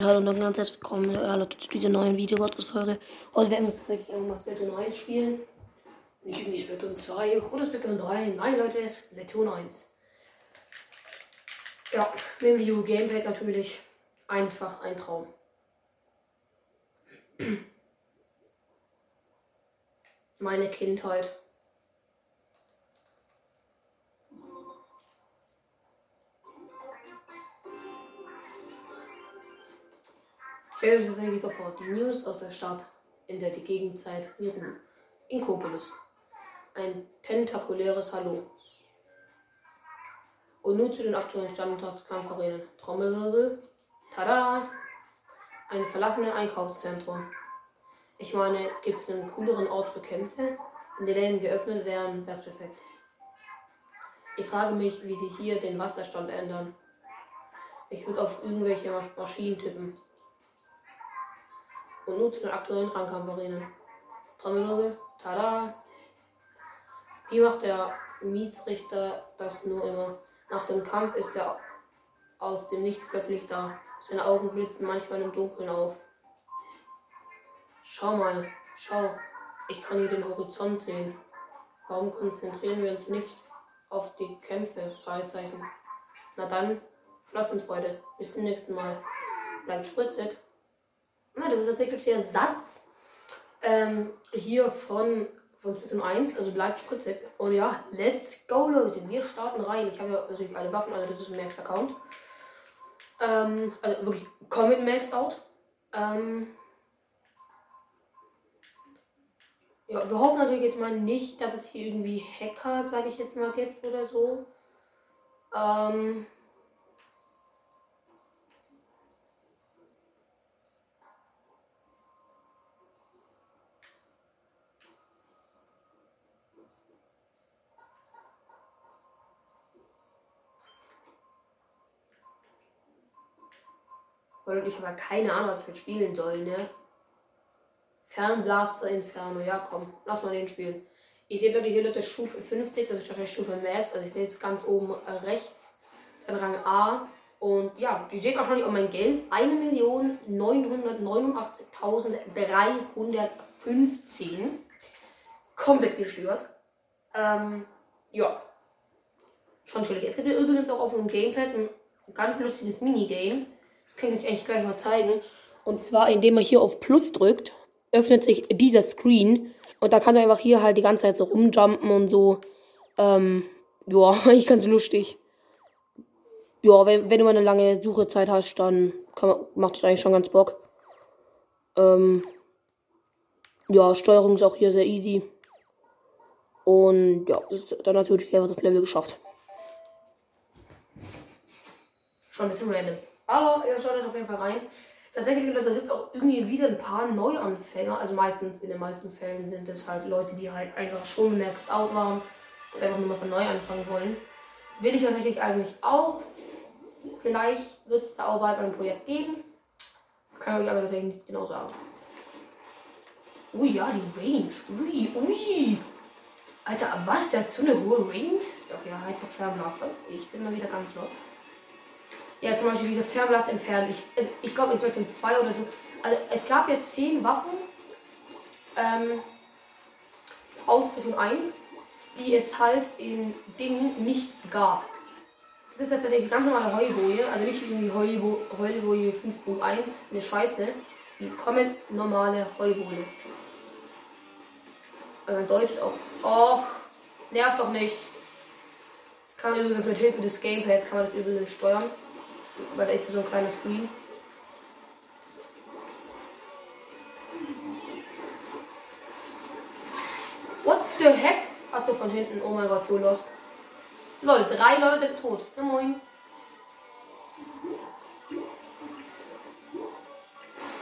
Hallo und ganz herzlich willkommen alle zu dieser neuen Video-Podcast-Folge. Heute werden wir tatsächlich irgendwann mal Splatoon 1 spielen. Nicht irgendwie Splatoon 2 oder Splatoon 3. Nein, Leute, es ist Splatoon 1. Ja, mit dem Video Gamepad natürlich einfach ein Traum. Meine Kindheit. Stellen Sie sich sofort die News aus der Stadt, in der die Gegenzeit Niru, in Kopolis. Ein tentakuläres Hallo. Und nun zu den aktuellen Standardkampfarenen. Trommelwirbel. Tada! Ein verlassenes Einkaufszentrum. Ich meine, gibt es einen cooleren Ort für Kämpfe? Wenn die Läden geöffnet wären, wär's perfekt. Ich frage mich, wie sie hier den Wasserstand ändern. Ich würde auf irgendwelche Maschinen tippen. Und nun zu den aktuellen Rangkampfarenen. Trommelwirbel. Tada! Wie macht der Mietsrichter das nur immer? Nach dem Kampf ist er aus dem Nichts plötzlich da. Seine Augen blitzen manchmal im Dunkeln auf. Schau mal, schau, ich kann hier den Horizont sehen. Warum konzentrieren wir uns nicht auf die Kämpfe? Fragezeichen. Na dann, Flossenfreude. Bis zum nächsten Mal. Bleibt spritzig. Na, das ist tatsächlich der Satz ähm, hier von, von Splatoon 1, also bleibt spritzig. Und ja, let's go, Leute. Wir starten rein. Ich habe ja natürlich alle Waffen, also das ist ein Max-Account. Ähm, also wirklich komplett maxed out. Ähm, ja, wir hoffen natürlich jetzt mal nicht, dass es hier irgendwie Hacker, sage ich jetzt mal, gibt oder so. Ähm, Und ich habe keine Ahnung, was ich jetzt spielen soll, ne? Fernblaster Inferno, ja komm, lass mal den spielen. Ich sehe Leute hier Leute Stufe 50, das ist wahrscheinlich Stufe Max, also ich sehe jetzt ganz oben rechts, das ist Rang A. Und ja, die seht wahrscheinlich auch mein Geld. 1.989.315. Komplett gestört. Ähm, ja. Schon chillig. Es gibt übrigens auch auf dem Gamepad ein ganz lustiges Minigame kann ich euch eigentlich gleich mal zeigen. Und zwar, indem man hier auf Plus drückt, öffnet sich dieser Screen. Und da kannst du einfach hier halt die ganze Zeit so rumjumpen und so. Ähm, ja, eigentlich ganz lustig. Ja, wenn, wenn du mal eine lange Suchezeit hast, dann man, macht das eigentlich schon ganz Bock. Ähm, ja, Steuerung ist auch hier sehr easy. Und ja, dann natürlich einfach das Level geschafft. Schon ein bisschen random. Aber ihr schaut euch auf jeden Fall rein. Tatsächlich, da gibt es auch irgendwie wieder ein paar Neuanfänger. Also meistens, in den meisten Fällen sind es halt Leute, die halt einfach schon maxed out waren und einfach nur mal von neu anfangen wollen. Will ich tatsächlich eigentlich auch. Vielleicht wird es da auch bald ein Projekt geben. Kann ich euch aber tatsächlich nicht genau sagen. Ui, ja, die Range. Ui, ui. Alter, was? Der hat so eine hohe Range? Okay, heißt doch Fernblaster. Ich bin mal wieder ganz los. Ja, zum Beispiel diese Fernblast entfernen. Ich, ich glaube in 2 oder so. Also es gab jetzt 10 Waffen ähm, aus Splatoon 1, die es halt in Dingen nicht gab. Das ist tatsächlich ganz normale Heuboje, also nicht irgendwie Heubo Heuboje 5.1, eine Scheiße. Die kommen normale Heuboje. Aber in Deutsch auch. Och, nervt doch nicht. Das kann man übrigens mit Hilfe des Gamepads kann man das übrigens steuern. Weil da ist so ein kleiner Screen. What the heck? Achso, von hinten. Oh mein Gott, so los. Lol, drei Leute tot. Ja, moin.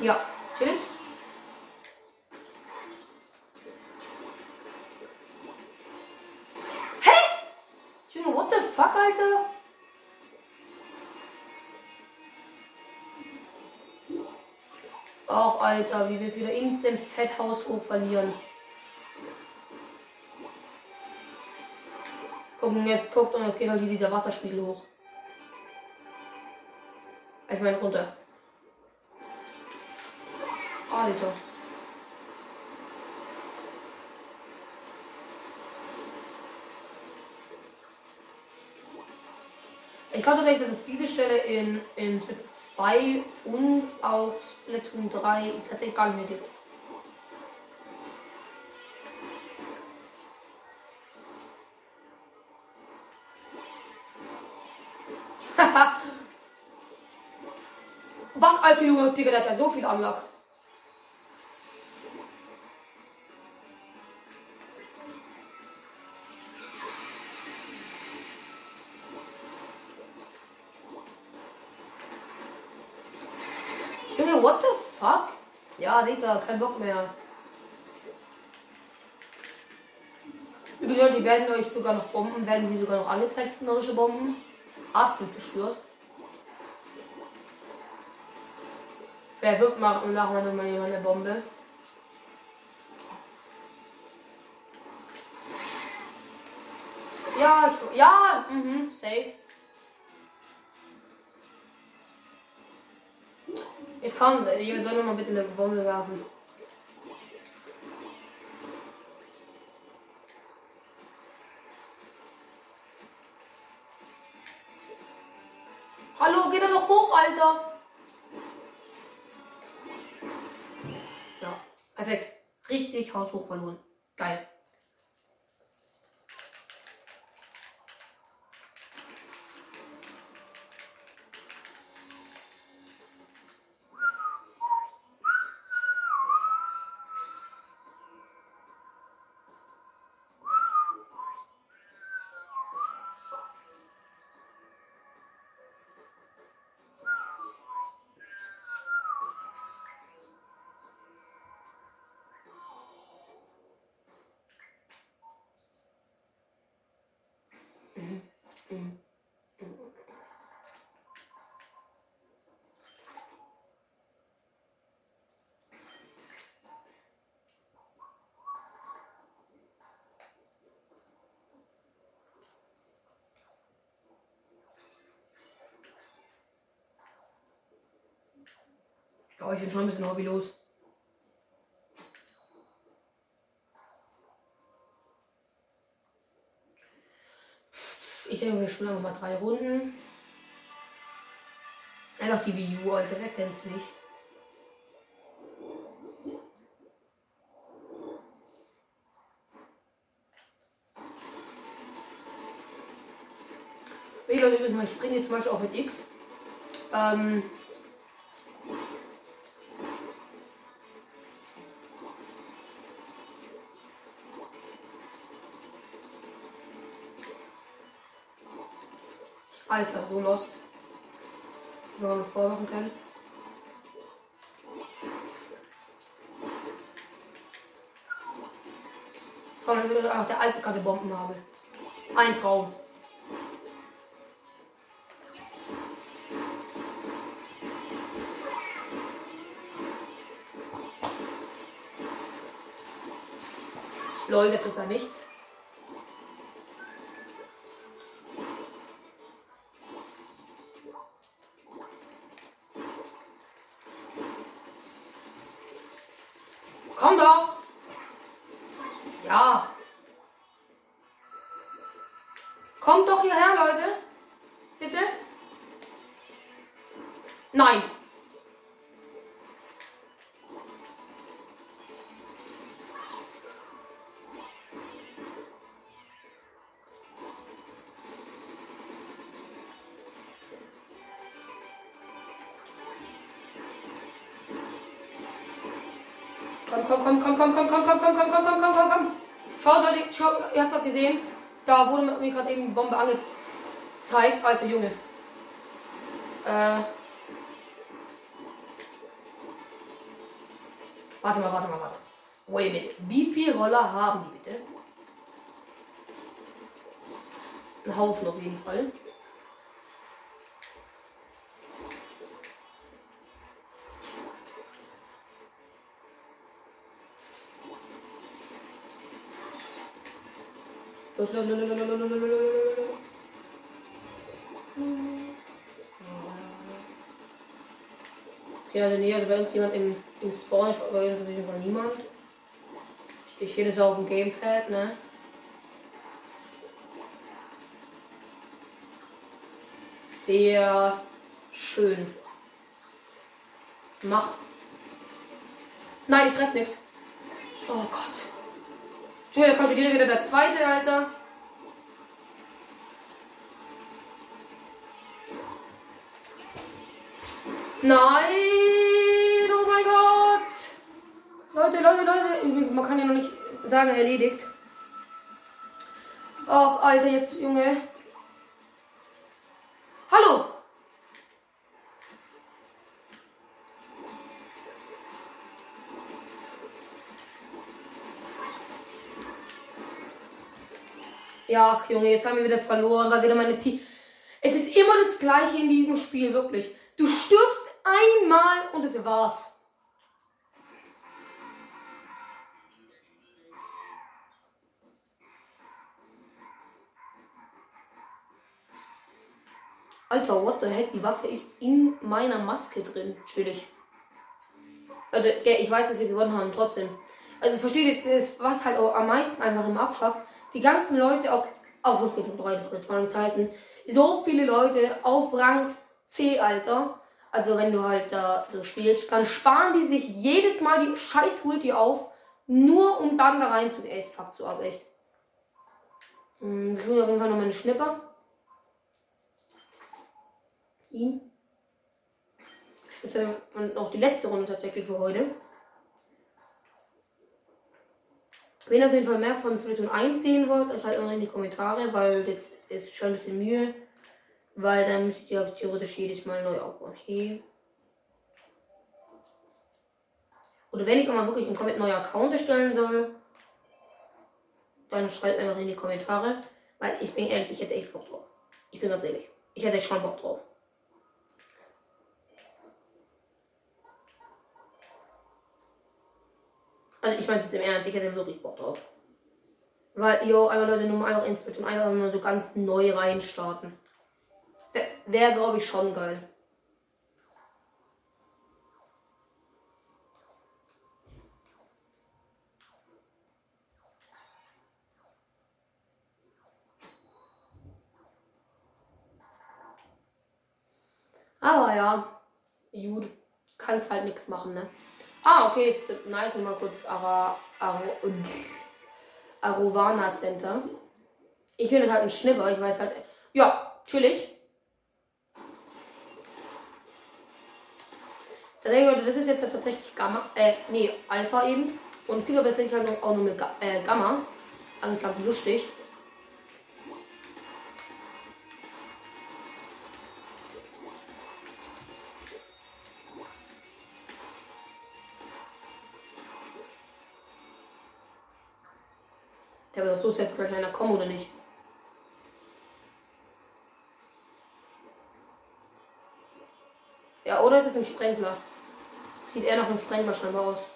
Ja, chillig. Hä? Junge, what the fuck, Alter? Auch Alter, wie wir es wieder instant Fetthaus hoch verlieren. Gucken, jetzt guckt und jetzt geht noch hier halt dieser Wasserspiegel hoch. Ich meine runter. Alter. Ich glaube tatsächlich, dass es diese Stelle in, in Split 2 und auch Splatoon 3 tatsächlich gar nicht mehr gibt. Was, alte Junge, Digga, der hat ja so viel Anlag. Digga, kein Bock mehr. Übrigens, die werden euch sogar noch Bomben, werden die sogar noch angezeigt, gegnerische Bomben. Art wird gestört. Wer wirft mal nachher nochmal jemand eine Bombe? Ja, ja, mhm, safe. Jetzt kann, jemand soll nochmal bitte eine Bombe werfen. Hallo, geh da doch hoch, Alter. Ja, perfekt. Richtig haushoch verloren. Geil. Oh, ich bin schon ein bisschen hobbylos. Ich denke, wir spielen einfach mal drei Runden. Einfach die Wii U, Alter, wer kennt's nicht? Ich Leute, ich springe jetzt zum Beispiel auch mit X. Ähm, Alter, so lost. Wenn man vormachen kann. Mal, das ist einfach der altbekannte Bombenhagel. Ein Traum. Lol, der trifft da nichts. Komm, komm, komm, komm, komm, komm, komm, komm, komm, komm, komm, komm, komm, komm, komm. Schaut, Leute, schaut, ihr habt gerade gesehen, da wurde mir gerade eben die Bombe angezeigt. Alter Junge. Äh. Warte mal, warte mal, warte. Wait a minute. Wie viele Roller haben die bitte? Ein Haufen auf jeden Fall. Los, los, los, los, los, los, los, los, los. Ja, also nee, also bei irgendjemand im, im Spawn ist aber auf jeden Fall niemand. Ich, ich sehe das auf dem Gamepad, ne? Sehr schön. Macht. Nein, ich treffe nichts. Oh Gott. So, da kommt wieder der zweite, Alter. Nein! Oh mein Gott! Leute, Leute, Leute. Man kann ja noch nicht sagen, erledigt. Ach, Alter, jetzt, Junge. Hallo! Ja, Junge, jetzt haben wir wieder verloren, weil wieder meine Team. Es ist immer das gleiche in diesem Spiel, wirklich. Du stirbst einmal und es war's. Alter, what the heck? Die Waffe ist in meiner Maske drin. Chillig. Also, ich weiß, dass wir gewonnen haben, trotzdem. Also, versteht ihr, das, was halt auch am meisten einfach im Abfuck, die ganzen Leute, auch, auch uns geht um drei, das wird nicht heißen, so viele Leute auf Rang C, Alter, also wenn du halt da so spielst, dann sparen die sich jedes Mal die scheiß Ulti auf, nur um dann da rein zu Ace Fuck zu aber echt. Hm, ich hole auf jeden Fall noch meine Schnipper. Ihn. Das ist jetzt noch die letzte Runde tatsächlich für heute. Wenn ihr auf jeden Fall mehr von Splatoon 1 sehen wollt, dann schreibt mal in die Kommentare, weil das ist schon ein bisschen Mühe. Weil dann müsst ihr theoretisch jedes Mal neu aufbauen. Hey. Oder wenn ich mal wirklich einen komplett neuen Account erstellen soll, dann schreibt einfach in die Kommentare. Weil ich bin ehrlich, ich hätte echt Bock drauf. Ich bin ganz ehrlich. Ich hätte echt schon Bock drauf. Also ich meine es im Ernst, ich hätte wirklich Bock drauf. Weil, yo, einmal Leute, nur mal einfach ins Bett und einfach nur so ganz neu reinstarten. Wäre, wär, glaube ich, schon geil. Aber ja, gut, kannst halt nichts machen, ne? Ah, okay, jetzt nice mal kurz Ara, Aro, Arovana Center. Ich bin jetzt halt ein Schnipper, ich weiß halt. Ja, chillig. Das ist jetzt tatsächlich Gamma, äh, nee, Alpha eben. Und es gibt aber tatsächlich halt auch nur mit äh, Gamma. Also ganz lustig. Der wird so safe gleich einer kommen, oder nicht? Ja, oder ist es ein Sprengler? Sieht eher nach einem Sprengler scheinbar aus.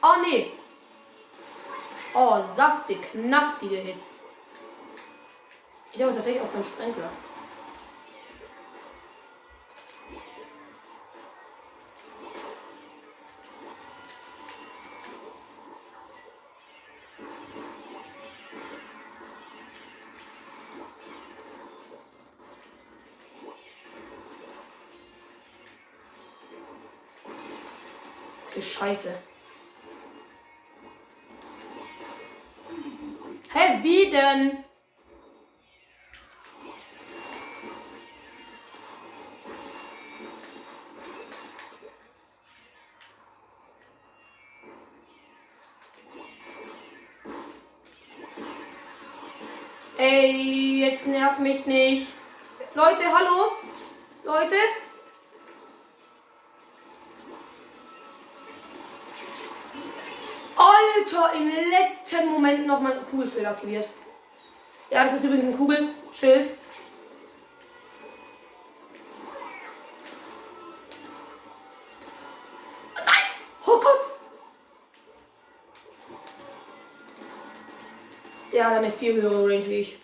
Oh, nee. Oh, saftig, knaftige Hits. Ich habe tatsächlich auch keinen Sprengler. Scheiße. Hä, wie denn? Ey, jetzt nerv mich nicht. Leute, hallo? Leute? Moment noch mein Kugelschild aktiviert. Ja, das ist übrigens ein Kugelschild. Oh Gott! Der hat eine viel höhere Range wie ich.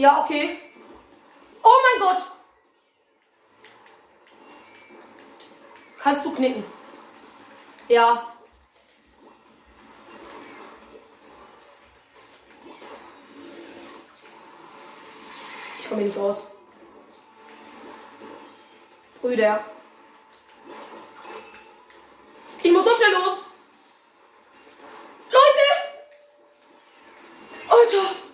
Ja, okay. Oh mein Gott! Kannst du knicken? Ja. Ich komme hier nicht raus. Brüder. Ich muss so schnell los. Leute! Alter!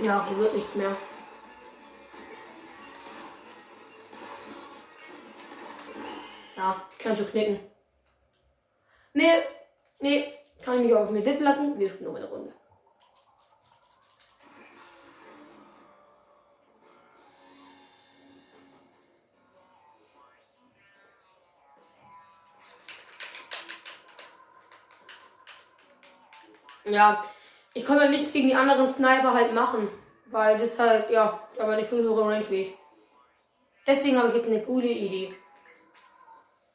Ja, hier wird nichts mehr. Ja, ich kann schon knicken. Nee, nee, kann ich nicht auf mir sitzen lassen. Wir spielen nur eine Runde. Ja, ich konnte nichts gegen die anderen Sniper halt machen. Weil das halt, ja, aber nicht viel höhere Range wie ich. Deswegen habe ich jetzt eine gute Idee.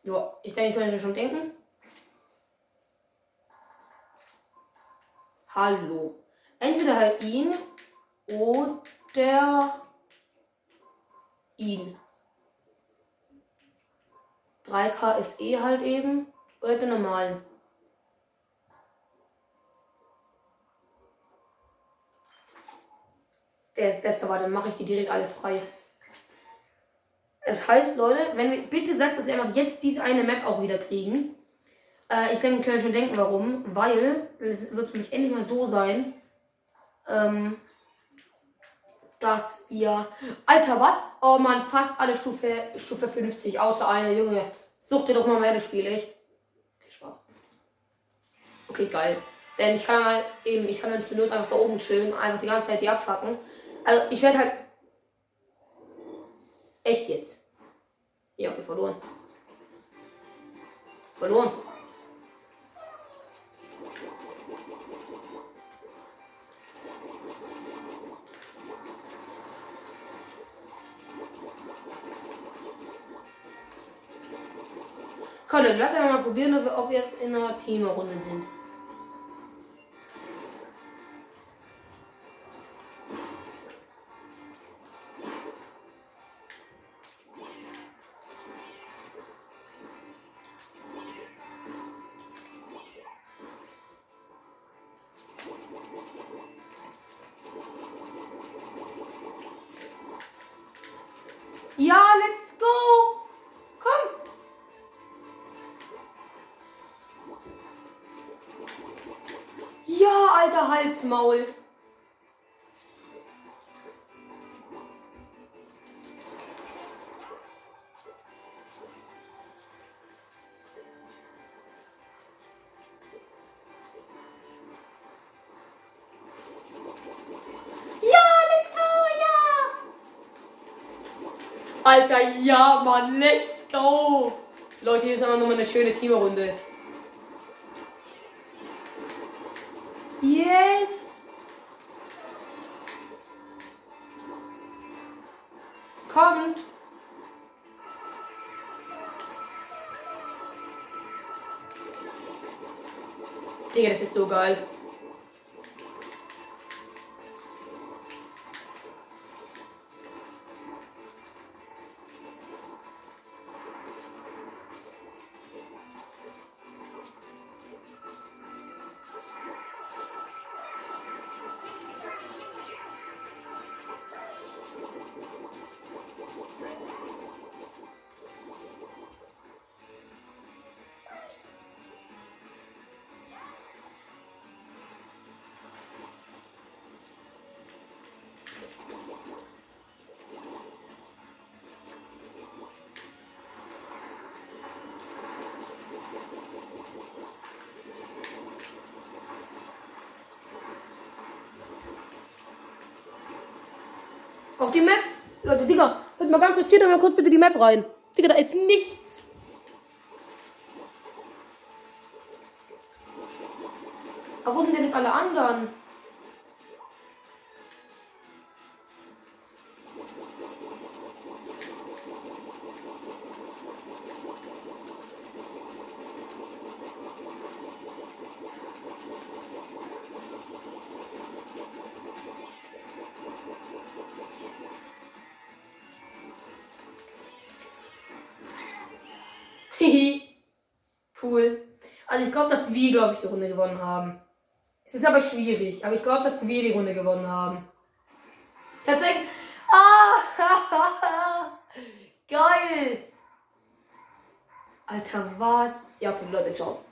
Ja, ich denke, ich könnte schon denken. Hallo. Entweder halt ihn oder ihn. 3K ist eh halt eben. Oder den normalen. Der ist besser, weil dann mache ich die direkt alle frei. Es heißt, Leute, wenn wir, bitte sagt, dass wir einfach jetzt diese eine Map auch wieder kriegen. Äh, ich denke, ihr könnt schon denken, warum. Weil es wird für mich endlich mal so sein, ähm, dass wir. Alter, was? Oh man, fast alle Stufe, Stufe 50, außer eine, Junge. Such dir doch mal meine Spiel, echt. Okay, Spaß. Okay, geil. Denn ich kann halt eben, ich kann dann zur Not einfach da oben chillen, einfach die ganze Zeit die abfacken. Also ich werde halt. Echt jetzt. Ja, okay, verloren. Verloren. Komm, dann lass einfach mal probieren, ob wir, jetzt in einer Teamerrunde sind. Go! Komm! Ja, alter Halsmaul. Ja, Mann, let's go! Leute, hier ist aber nur mal eine schöne Teamerrunde. Yes! Kommt! Digga, das ist so geil. Auf die Map. Leute, Digga, hört mal ganz kurz hier mal kurz bitte die Map rein. Digga, da ist nichts. Aber wo sind denn jetzt alle anderen? Cool. Also ich glaube, dass wir, glaube ich, die Runde gewonnen haben. Es ist aber schwierig, aber ich glaube, dass wir die Runde gewonnen haben. Tatsächlich. Ah! Geil! Alter, was? Ja, okay, Leute, ciao.